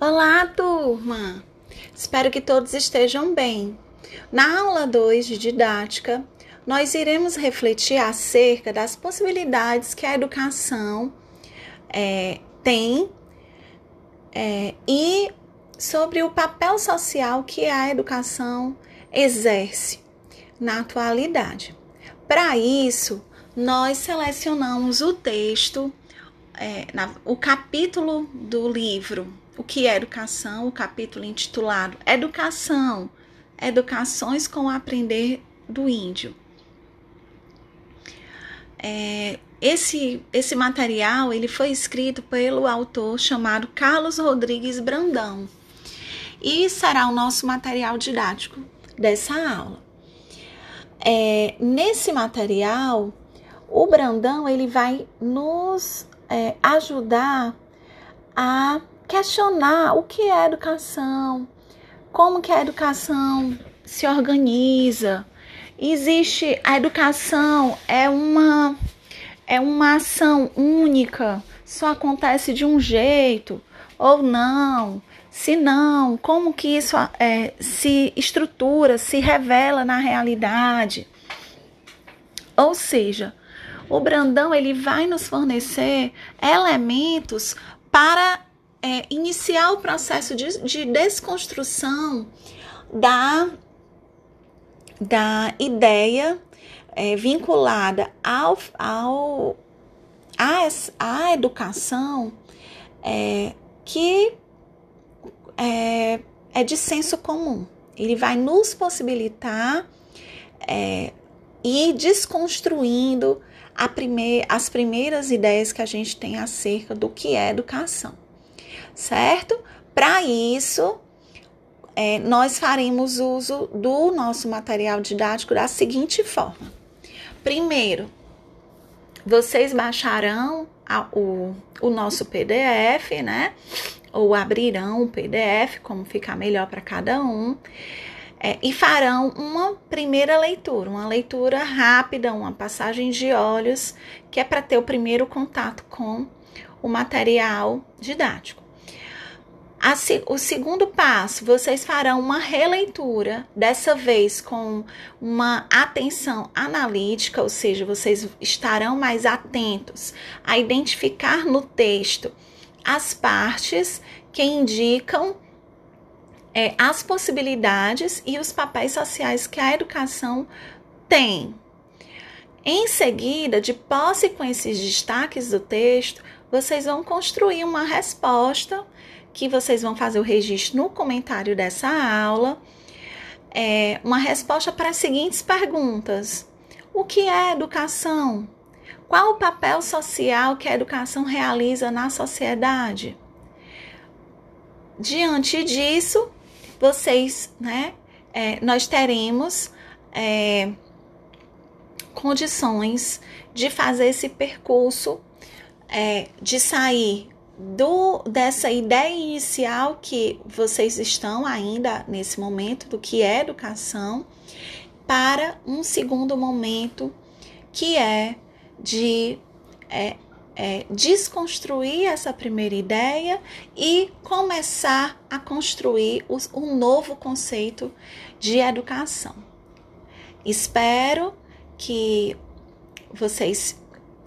Olá, turma! Espero que todos estejam bem. Na aula 2 de didática, nós iremos refletir acerca das possibilidades que a educação é, tem é, e sobre o papel social que a educação exerce na atualidade. Para isso, nós selecionamos o texto, é, na, o capítulo do livro o que é educação, o capítulo intitulado Educação, Educações com o Aprender do Índio. É, esse, esse material ele foi escrito pelo autor chamado Carlos Rodrigues Brandão e será o nosso material didático dessa aula. É, nesse material, o Brandão ele vai nos é, ajudar a questionar o que é educação, como que a educação se organiza. Existe a educação é uma é uma ação única, só acontece de um jeito ou não? Se não, como que isso é, se estrutura, se revela na realidade? Ou seja, o Brandão ele vai nos fornecer elementos para é, iniciar o processo de, de desconstrução da, da ideia é, vinculada ao, ao, à, à educação é, que é, é de senso comum. Ele vai nos possibilitar é, ir desconstruindo primeir, as primeiras ideias que a gente tem acerca do que é educação certo? Para isso, é, nós faremos uso do nosso material didático da seguinte forma: primeiro, vocês baixarão a, o, o nosso PDF, né? Ou abrirão o PDF, como ficar melhor para cada um. É, e farão uma primeira leitura, uma leitura rápida, uma passagem de olhos, que é para ter o primeiro contato com o material didático o segundo passo, vocês farão uma releitura, dessa vez com uma atenção analítica, ou seja, vocês estarão mais atentos a identificar no texto as partes que indicam é, as possibilidades e os papéis sociais que a educação tem. Em seguida, de posse com esses destaques do texto, vocês vão construir uma resposta que vocês vão fazer o registro no comentário dessa aula. É, uma resposta para as seguintes perguntas: O que é educação? Qual o papel social que a educação realiza na sociedade? Diante disso, vocês, né, é, nós teremos é, condições de fazer esse percurso, é, de sair do dessa ideia inicial que vocês estão ainda nesse momento do que é educação para um segundo momento que é de é, é, desconstruir essa primeira ideia e começar a construir os, um novo conceito de educação. Espero que vocês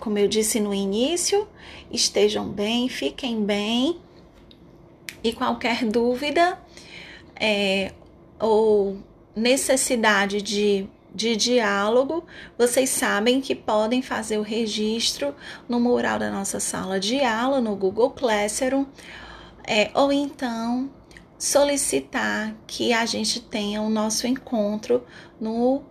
como eu disse no início, estejam bem, fiquem bem. E qualquer dúvida é, ou necessidade de, de diálogo, vocês sabem que podem fazer o registro no mural da nossa sala de aula, no Google Classroom, é, ou então solicitar que a gente tenha o nosso encontro no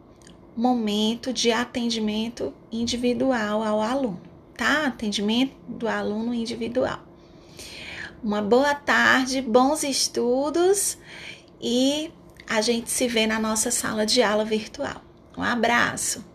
momento de atendimento individual ao aluno, tá? Atendimento do aluno individual. Uma boa tarde, bons estudos e a gente se vê na nossa sala de aula virtual. Um abraço!